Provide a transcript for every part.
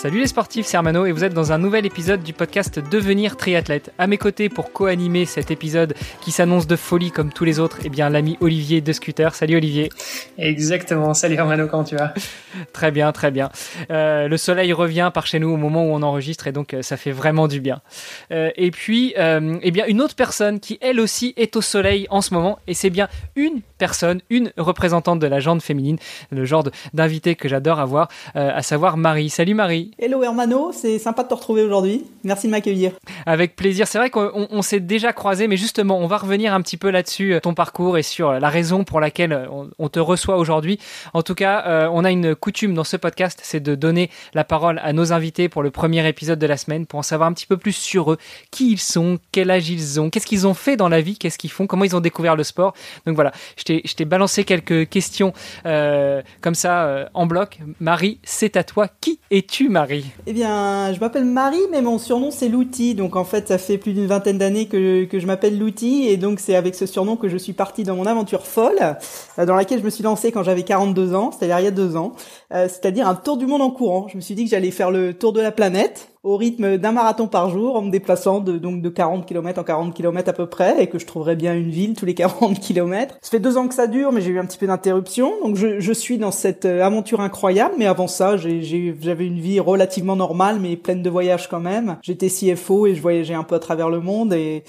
Salut les sportifs, c'est Armano et vous êtes dans un nouvel épisode du podcast Devenir triathlète. À mes côtés pour co-animer cet épisode qui s'annonce de folie comme tous les autres, eh bien l'ami Olivier de Scooter. Salut Olivier. Exactement. Salut Armano, comment tu vas? Très bien, très bien. Euh, le soleil revient par chez nous au moment où on enregistre et donc euh, ça fait vraiment du bien. Euh, et puis, eh bien une autre personne qui elle aussi est au soleil en ce moment et c'est bien une personne, une représentante de la jante féminine, le genre d'invité que j'adore avoir, à savoir Marie. Salut Marie. Hello Hermano, c'est sympa de te retrouver aujourd'hui. Merci de m'accueillir. Avec plaisir. C'est vrai qu'on on, s'est déjà croisé, mais justement, on va revenir un petit peu là-dessus, euh, ton parcours et sur la raison pour laquelle euh, on, te reçoit aujourd'hui. En tout cas, euh, on a une coutume dans ce podcast, c'est de donner la parole à nos invités pour le premier épisode de la semaine, pour en savoir un petit peu plus sur eux, qui ils sont, quel âge ils ont, qu'est-ce qu'ils ont fait dans la vie, qu'est-ce qu'ils font, comment ils ont découvert le sport. Donc voilà, je t'ai balancé quelques questions comme ça en bloc. Marie, c'est à toi. Qui es-tu, Marie Eh bien, je m'appelle Marie, mais mon surnom c'est Louti. Donc en fait, ça fait plus d'une vingtaine d'années que, je m'appelle Louti, et donc c'est avec ce surnom que je suis partie dans mon aventure folle, euh, dans laquelle je me suis lancée quand j'avais 42 ans, c'est-à-dire il y a deux ans, euh, c'est-à-dire un tour du monde en courant. Je me suis dit que j'allais faire le tour de la planète au rythme d'un marathon par jour en me déplaçant de donc de 40 km en 40 km à peu près et que je trouverais bien une ville tous les 40 km. Ça fait deux ans que ça dure mais j'ai eu un petit peu d'interruption donc je, je, suis dans cette euh, aventure incroyable mais avant ça j'avais une vie relativement normale mais pleine de voyages quand même. J'étais CFO et je voyageais un peu à travers le monde et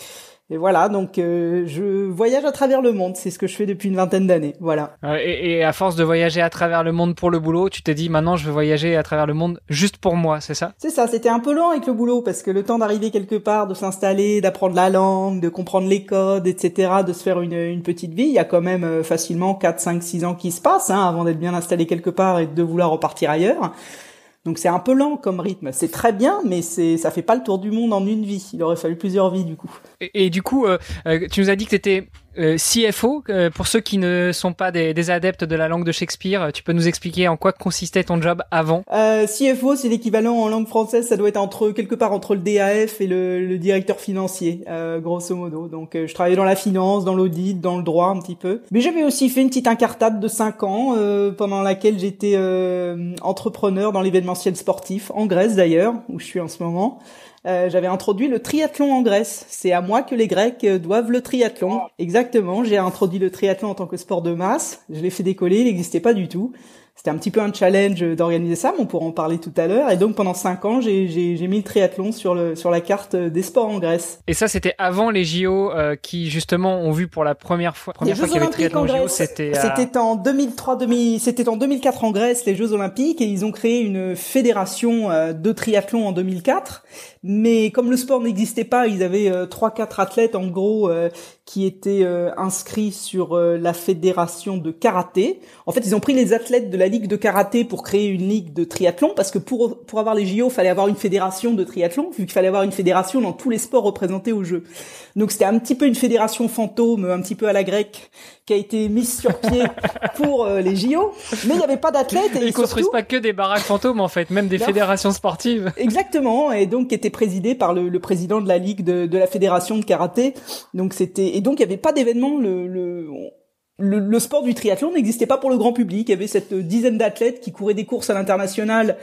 et voilà, donc euh, je voyage à travers le monde, c'est ce que je fais depuis une vingtaine d'années, voilà. Et, et, à force de voyager à travers le monde pour le boulot, tu t'es dit maintenant je veux voyager à travers le monde juste pour moi, c'est ça? C'est ça, c'était un peu lent avec le boulot parce que le temps d'arriver quelque part, de s'installer, d'apprendre la langue, de comprendre les codes, etc., de se faire une, une petite vie, il y a quand même euh, facilement 4, 5, 6 ans qui se passent hein, avant d'être bien installé quelque part et de vouloir repartir ailleurs. Donc c'est un peu lent comme rythme. C'est très bien, mais c'est ça fait pas le tour du monde en une vie. Il aurait fallu plusieurs vies du coup. Et, du coup, euh, euh tu nous as dit que tu étais euh, CFO, euh, pour ceux qui ne sont pas des, des, adeptes de la langue de Shakespeare, tu peux nous expliquer en quoi consistait ton job avant? Euh, CFO, c'est l'équivalent en langue française, ça doit être entre quelque part entre le DAF et le, le directeur financier, euh, grosso modo. Donc je travaillais dans la finance, dans l'audit, dans le droit un petit peu. Mais j'avais aussi fait une petite incartade de 5 ans pendant laquelle j'étais entrepreneur dans l'événementiel sportif, en Grèce d'ailleurs, où je suis en ce moment. Euh, j'avais introduit le triathlon en Grèce. C'est à moi que les Grecs euh, doivent le triathlon. Exactement, j'ai introduit le triathlon en tant que sport de masse. Je l'ai fait décoller, il n'existait pas du tout. C'était un petit peu un challenge d'organiser ça, mais on pourra en parler tout à l'heure. Et donc pendant cinq ans, j'ai mis le triathlon sur, le, sur la carte des sports en Grèce. Et ça, c'était avant les JO euh, qui justement ont vu pour la première fois, première fois qu'il y avait triathlon en JO, c'était c'était en 2003, 2000, c'était en 2004 en Grèce les Jeux Olympiques et ils ont créé une fédération euh, de triathlon en 2004. Mais comme le sport n'existait pas, ils avaient euh, trois quatre athlètes en gros euh, qui étaient euh, inscrits sur la fédération de karaté. En fait, ils ont pris les athlètes de la ligue de karaté pour créer une ligue de triathlon parce que pour pour avoir les JO, il fallait avoir une fédération de triathlon vu qu'il fallait avoir une fédération dans tous les sports représentés au jeu. Donc c'était un petit peu une fédération fantôme, un petit peu à la grecque qui a été mise sur pied pour les JO, mais il n'y avait pas d'athlètes. Ils construisent pas que des baraques fantômes en fait, même des non. fédérations sportives. Exactement, et donc qui était présidé par le, le, président de la ligue de, de la fédération de karaté. Donc c'était et donc il n'y avait pas d'événement. Le, le, le, le, sport du triathlon n'existait pas pour le grand public. Il y avait cette dizaine d'athlètes qui couraient des courses à l'international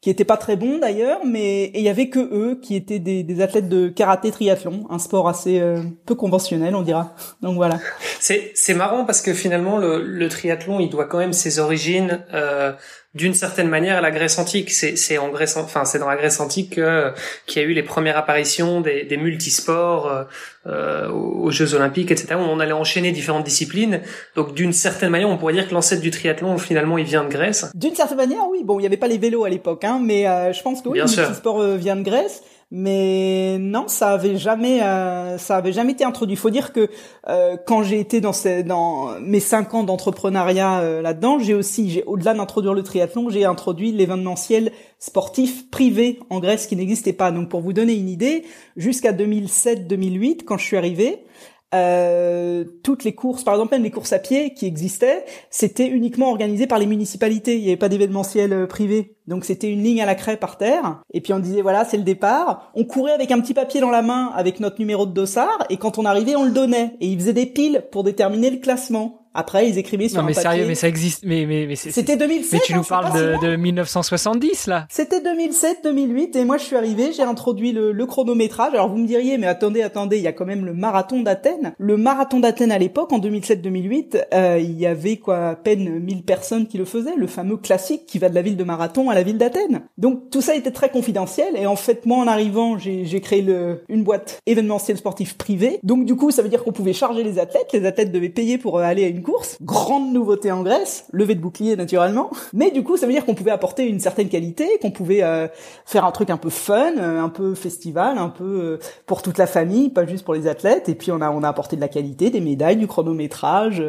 qui étaient pas très bons d'ailleurs, mais il y avait que eux qui étaient des, des athlètes de karaté triathlon, un sport assez euh, peu conventionnel, on dira. Donc voilà. C'est c'est marrant parce que finalement le, le triathlon, il doit quand même ses origines euh, d'une certaine manière à la Grèce antique. C'est en Grèce, enfin c'est dans la Grèce antique que qu'il y a eu les premières apparitions des, des multisports euh, aux Jeux Olympiques, etc. Où on allait enchaîner différentes disciplines. Donc d'une certaine manière, on pourrait dire que l'ancêtre du triathlon finalement il vient de Grèce. D'une certaine manière, oui. Bon, il n'y avait pas les vélos à l'époque, hein, mais euh, je pense que oui, le multisport euh, vient de Grèce. Mais non, ça avait jamais, euh, ça avait jamais été introduit. Faut dire que euh, quand j'ai été dans, ces, dans mes cinq ans d'entrepreneuriat euh, là-dedans, j'ai aussi, j'ai au-delà d'introduire le triathlon, j'ai introduit l'événementiel sportif privé en Grèce qui n'existait pas. Donc pour vous donner une idée, jusqu'à 2007-2008, quand je suis arrivé, euh, toutes les courses, par exemple même les courses à pied qui existaient, c'était uniquement organisé par les municipalités. Il n'y avait pas d'événementiel euh, privé. Donc c'était une ligne à la craie par terre. Et puis on disait voilà c'est le départ. On courait avec un petit papier dans la main avec notre numéro de dossard. Et quand on arrivait on le donnait. Et ils faisaient des piles pour déterminer le classement. Après, ils écrivaient sur non, mais un papier. sérieux, mais ça existe. Mais mais mais C'était 2007. Mais tu hein, nous c'est parles si de, de 1970 là. C'était 2007-2008 et moi je suis arrivé, j'ai introduit le, le chronométrage. Alors vous me diriez, mais attendez, attendez, il y a quand même le marathon d'Athènes. Le marathon d'Athènes à l'époque, en 2007-2008, euh, il y avait quoi, à peine 1000 personnes qui le faisaient, le fameux classique qui va de la ville de Marathon à la ville d'Athènes. Donc tout ça était très confidentiel et en fait moi en arrivant, j'ai créé le, une boîte événementielle sportif privée. Donc du coup ça veut dire qu'on pouvait charger les athlètes, les athlètes devaient payer pour euh, aller à une course. Grande nouveauté en Grèce, levée de bouclier naturellement. Mais du coup ça veut dire qu'on pouvait apporter une certaine qualité, qu'on pouvait euh, faire un truc un peu fun, euh, un peu festival, un peu euh, pour toute la famille, pas juste pour les athlètes. Et puis on a on a apporté de la qualité, des médailles, du chronométrage,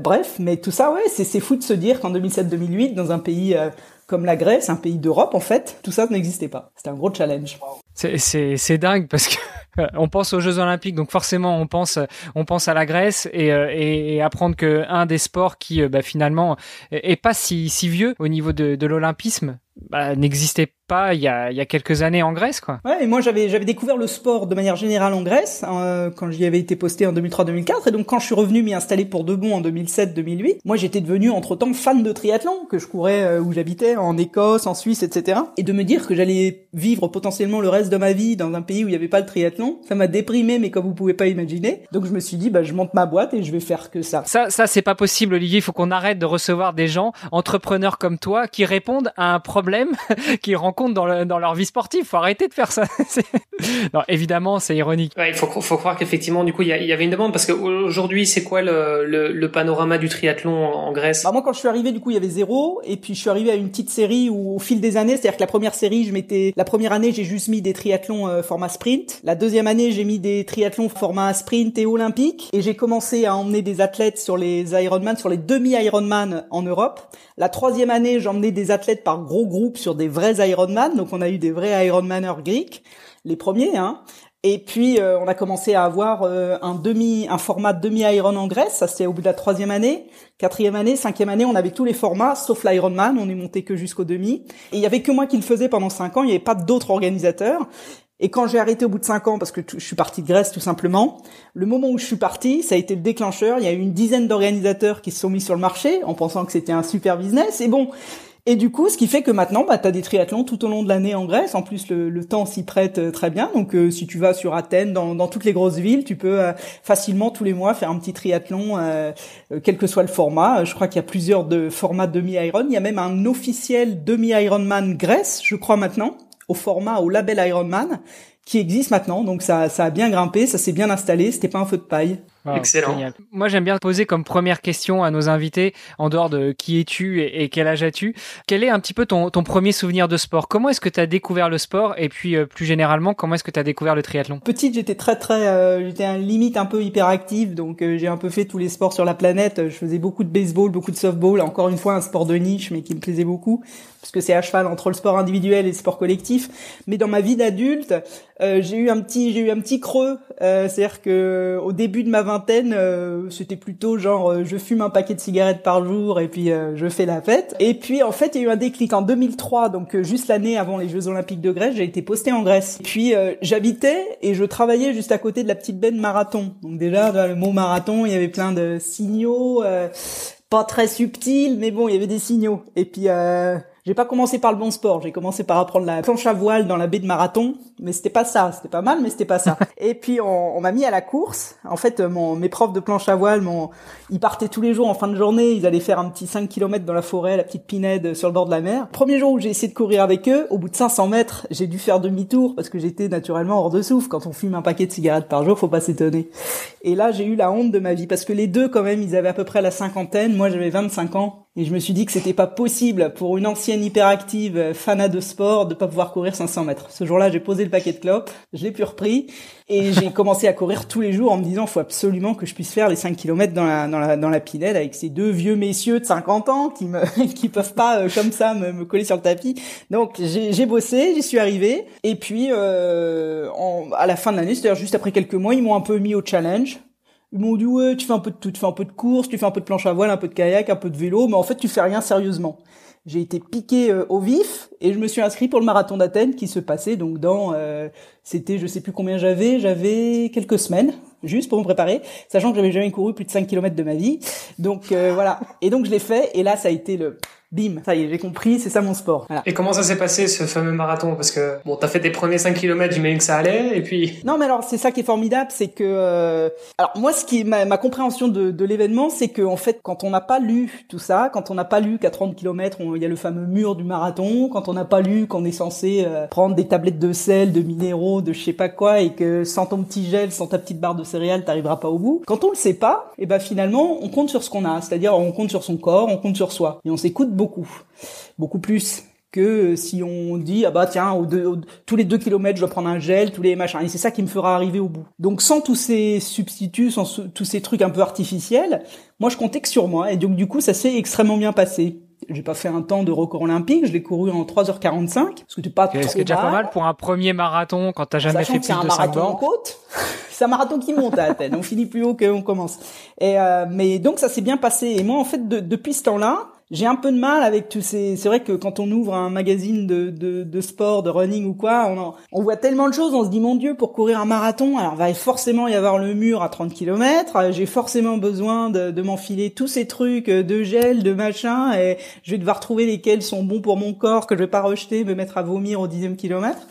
bref. Mais tout ça, ouais, c'est fou de se dire qu'en 2007-2008, dans un pays comme la Grèce, un pays d'Europe en fait, tout ça n'existait pas. C'était un gros challenge. C'est dingue parce que on pense aux Jeux Olympiques, donc forcément on pense on pense à la Grèce et euh, et, et apprendre que un des sports qui euh, bah, finalement est pas si si vieux au niveau de l'olympisme bah, n'existait pas il y a il y a quelques années en Grèce quoi. Ouais, et moi j'avais j'avais découvert le sport de manière générale en Grèce euh, quand j'y avais été posté en 2003-2004 et donc quand je suis revenu m'y installer pour de bon en 2007-2008, moi j'étais devenu entre-temps fan de triathlon que je courais euh, où j'habitais en Écosse, en Suisse, etc. Et de me dire que j'allais vivre potentiellement le reste de ma vie dans un pays où il n'y avait pas le triathlon, ça m'a déprimé mais comme vous pouvez pas imaginer. Donc je me suis dit bah je monte ma boîte et je vais faire que ça. Ça ça c'est pas possible Olivier, il faut qu'on arrête de recevoir des gens entrepreneurs comme toi qui répondent à un problème qu'ils rencontrent dans le, dans leur vie sportive. Faut arrêter de faire ça. Non, évidemment, c'est ironique. Ouais, il faut, faut croire qu'effectivement, du coup, il y, avait une demande parce qu'aujourd'hui, c'est quoi le, le, le panorama du triathlon en, en Grèce? Bah moi quand je suis arrivé du coup il y avait zéro et puis je suis arrivé à une petite série où au fil des années c'est-à-dire que la première série je m'étais la première année j'ai juste mis des triathlons euh, format sprint la deuxième année j'ai mis des triathlons format sprint et olympique et j'ai commencé à emmener des athlètes sur les Ironman sur les demi Ironman en Europe la troisième année j'emmenais des athlètes par gros sur des vrais Ironman donc on a eu des vrais Ironmaners grecs les premiers hein et puis euh, on a commencé à avoir euh, un demi, un format demi Iron en Grèce. Ça c'était au bout de la troisième année, quatrième année, cinquième année. On avait tous les formats sauf l'Ironman. On est monté que jusqu'au demi. Et il y avait que moi qui le faisais pendant cinq ans. Il n'y avait pas d'autres organisateurs. Et quand j'ai arrêté au bout de cinq ans, parce que je suis parti de Grèce tout simplement, le moment où je suis parti, ça a été le déclencheur. Il y a eu une dizaine d'organisateurs qui se sont mis sur le marché en pensant que c'était un super business. Et bon, et du coup, ce qui fait que maintenant, bah, tu as des triathlons tout au long de l'année en Grèce. En plus, le, le temps s'y prête euh, très bien. Donc, euh, si tu vas sur Athènes, dans, dans toutes les grosses villes, tu peux euh, facilement tous les mois faire un petit triathlon, euh, euh, quel que soit le format. Je crois qu'il y a plusieurs de formats demi-Iron. Il y a même un officiel demi-Ironman Grèce, je crois maintenant, au format, au label Ironman, qui existe maintenant. Donc, ça, ça a bien grimpé, ça s'est bien installé. C'était pas un feu de paille. Wow, Excellent. génial. Moi, j'aime bien poser comme première question à nos invités, en dehors de qui es-tu et, et quel âge as-tu, quel est un petit peu ton, ton premier souvenir de sport? Comment est-ce que tu as découvert le sport? Et puis, euh, plus généralement, comment est-ce que tu as découvert le triathlon? Petite, j'étais très très, euh, j'étais un limite un peu hyperactive, donc euh, j'ai un peu fait tous les sports sur la planète. Je faisais beaucoup de baseball, beaucoup de softball. Encore une fois, un sport de niche, mais qui me plaisait beaucoup, parce que c'est à cheval entre le sport individuel et le sport collectif. Mais dans ma vie d'adulte, euh, j'ai eu un petit, j'ai eu un petit creux. Euh, C'est-à-dire que au début de ma euh, c'était plutôt genre, euh, je fume un paquet de cigarettes par jour et puis euh, je fais la fête. Et puis en fait, il y a eu un déclic en 2003, donc juste l'année avant les Jeux Olympiques de Grèce, j'ai été posté en Grèce. Puis euh, j'habitais et je travaillais juste à côté de la petite baie de marathon. Donc déjà, le mot marathon, il y avait plein de signaux. pas très subtils, mais bon, il y avait des signaux. Et puis, j'ai pas commencé par le bon sport. J'ai commencé par apprendre la planche à voile dans la baie de Marathon, mais c'était pas ça. C'était pas mal, mais c'était pas ça. Et puis, on, on m'a mis à la course. En fait, mon, mes profs de planche à voile, mon, ils partaient tous les jours en fin de journée. Ils allaient faire un petit 5 km dans la forêt, la petite pinède sur le bord de la mer. Premier jour où j'ai essayé de courir avec eux, au bout de 500 mètres, j'ai dû faire demi-tour parce que j'étais naturellement hors de souffle. Quand on fume un paquet de cigarettes par jour, faut pas s'étonner. Et là, j'ai eu la honte de ma vie parce que les deux, quand même, ils avaient à peu près la cinquantaine. Moi, j'avais 25 ans. Et je me suis dit que c'était pas possible pour une ancienne hyperactive euh, fanat de sport de pas pouvoir courir 500 mètres. Ce jour-là, j'ai posé le paquet de clopes, je l'ai plus repris et j'ai commencé à courir tous les jours en me disant faut absolument que je puisse faire les 5 km dans la dans la dans la Pinède avec ces deux vieux messieurs de 50 ans qui me qui peuvent pas euh, comme ça me, me, coller sur le tapis. Donc j'ai bossé, j'y suis arrivé et puis euh, en, à la fin de l'année, c'est-à-dire juste après quelques mois, ils m'ont un peu mis au challenge. Ils m'ont dit ouais, tu fais un peu de tout, tu fais un peu de course, tu fais un peu de planche à voile, un peu de kayak, un peu de vélo, mais en fait tu fais rien sérieusement. J'ai été piqué euh, au vif et je me suis inscrit pour le marathon d'Athènes qui se passait donc dans euh, c'était je sais plus combien j'avais j'avais quelques semaines juste pour me préparer sachant que j'avais jamais couru plus de 5 km de ma vie. Donc euh, voilà. Et donc je l'ai fait et là ça a été le bim, ça y est, j'ai compris, c'est ça mon sport. Et comment ça s'est passé ce fameux marathon? Parce que bon, t'as fait tes premiers 5 km, j'imagine que ça allait, et puis. Non, mais alors c'est ça qui est formidable, c'est que euh... alors moi, ce qui est ma, ma compréhension de, de l'événement, c'est que en fait, quand on n'a pas lu tout ça, quand on n'a pas lu qu'à 30 km, il y a le fameux mur du marathon, quand on n'a pas lu qu'on est censé euh, prendre des tablettes de sel, de minéraux, de je sais pas quoi, et que sans ton petit gel, sans ta petite barre de céréales, t'arriveras pas au bout. Quand on le sait pas, et eh ben finalement, on compte sur ce qu'on a, c'est-à-dire on compte sur son corps, on compte sur soi, et on s'écoute beaucoup, beaucoup plus que si on dit ah bah tiens tous les deux kilomètres je dois prendre un gel tous les machins et c'est ça qui me fera arriver au bout donc sans tous ces substituts sans tous ces trucs un peu artificiels moi je comptais que sur moi et donc du coup ça s'est extrêmement bien passé j'ai pas fait un temps de record olympique, je l'ai couru en 3h45 parce que t'es pas trop C'est déjà pas mal pour un premier marathon quand t'as jamais fait plus de 5 bornes. C'est un marathon en côte. c'est un marathon qui monte à Athènes. on finit plus haut qu'on commence. Et euh, mais donc ça s'est bien passé et moi en fait depuis ce temps-là, j'ai un peu de mal avec tous ces. C'est vrai que quand on ouvre un magazine de, de, de sport, de running ou quoi, on, on voit tellement de choses. On se dit mon Dieu, pour courir un marathon, alors va forcément y avoir le mur à 30 km. J'ai forcément besoin de, de m'enfiler tous ces trucs de gel, de machin, et je vais devoir trouver lesquels sont bons pour mon corps, que je vais pas rejeter, me mettre à vomir au dixième kilomètre.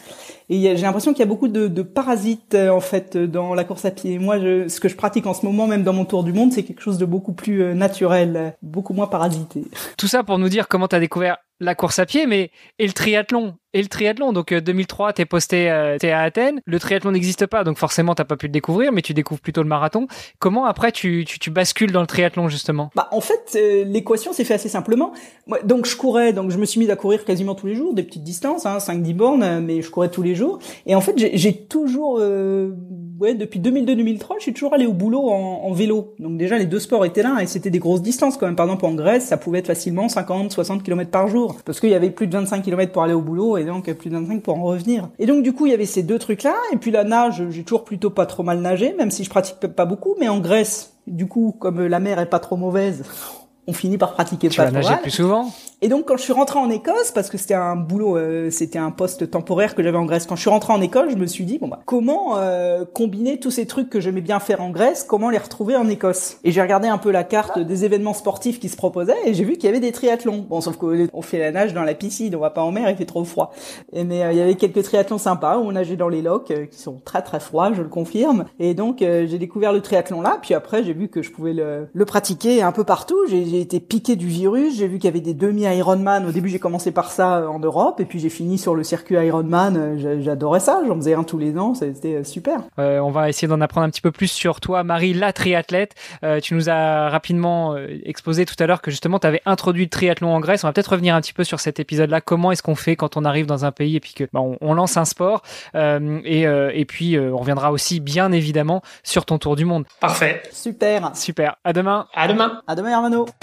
Et j'ai l'impression qu'il y a beaucoup de, de, parasites euh, en fait dans la course à pied. Moi, je, ce que je pratique en ce moment, même dans mon tour du monde, c'est quelque chose de beaucoup plus euh, naturel, beaucoup moins parasité. Tout ça pour nous dire comment tu as découvert la course à pied, mais et le triathlon et le triathlon. Donc 2003, euh, t'es posté, euh, t'es à Athènes. Le triathlon n'existe pas, donc forcément t'as pas pu le découvrir, mais tu découvres plutôt le marathon. Comment après tu, tu, tu bascules dans le triathlon justement? Bah en fait euh, l'équation s'est fait assez simplement. donc je courais, donc je me suis mis à courir quasiment tous les jours, des petites distances, hein, 5-10 bornes, mais je courais tous les jours. Et en fait j'ai toujours, ouais depuis 2002-2003, je suis toujours allé au boulot en, en, vélo. Donc déjà les deux sports étaient là et c'était des grosses distances quand même. Par exemple en Grèce, ça pouvait être facilement 50-60 km par jour parce qu'il y avait plus de 25 km pour aller au boulot et donc plus de 25 pour en revenir. Et donc du coup, il y avait ces deux trucs-là. Et puis la nage, j'ai toujours plutôt pas trop mal nagé, même si je pratique pas beaucoup. Mais en Grèce, du coup, comme la mer est pas trop mauvaise, on finit par pratiquer tu nager plus souvent et donc quand je suis rentré en Écosse, parce que c'était un boulot, euh, c'était un poste temporaire que j'avais en Grèce. Quand je suis rentré en école, je me suis dit bon bah comment euh, combiner tous ces trucs que j'aimais bien faire en Grèce, comment les retrouver en Écosse? Et j'ai regardé un peu la carte des événements sportifs qui se proposaient et j'ai vu qu'il y avait des triathlons. Bon sauf qu'on fait la nage dans la piscine, on va pas en mer, il fait trop froid. Et, mais euh, il y avait quelques triathlons sympas où on nageait dans les lochs qui sont très très froids, je le confirme. Et donc j'ai découvert le triathlon là. Puis après j'ai vu que je pouvais le, le pratiquer un peu partout. J'ai été piqué du virus. J'ai vu qu'il y avait des demi Ironman au début j'ai commencé par ça euh, en Europe et puis j'ai fini sur le circuit Ironman. Euh, j'adorais ça, j'en faisais un tous les ans, c'était euh, super. on va essayer d'en apprendre un petit peu plus sur toi, Marie, la triathlète. tu nous as rapidement exposé tout à l'heure que justement tu avais introduit le triathlon en Grèce. On va peut-être revenir un petit peu sur cet épisode-là. Comment est-ce qu'on fait quand on arrive dans un pays et puis que bah, on, lance un sport et, et puis on reviendra aussi bien évidemment sur ton tour du monde. Parfait. Super. Super. À demain. À demain. À demain, Hermano.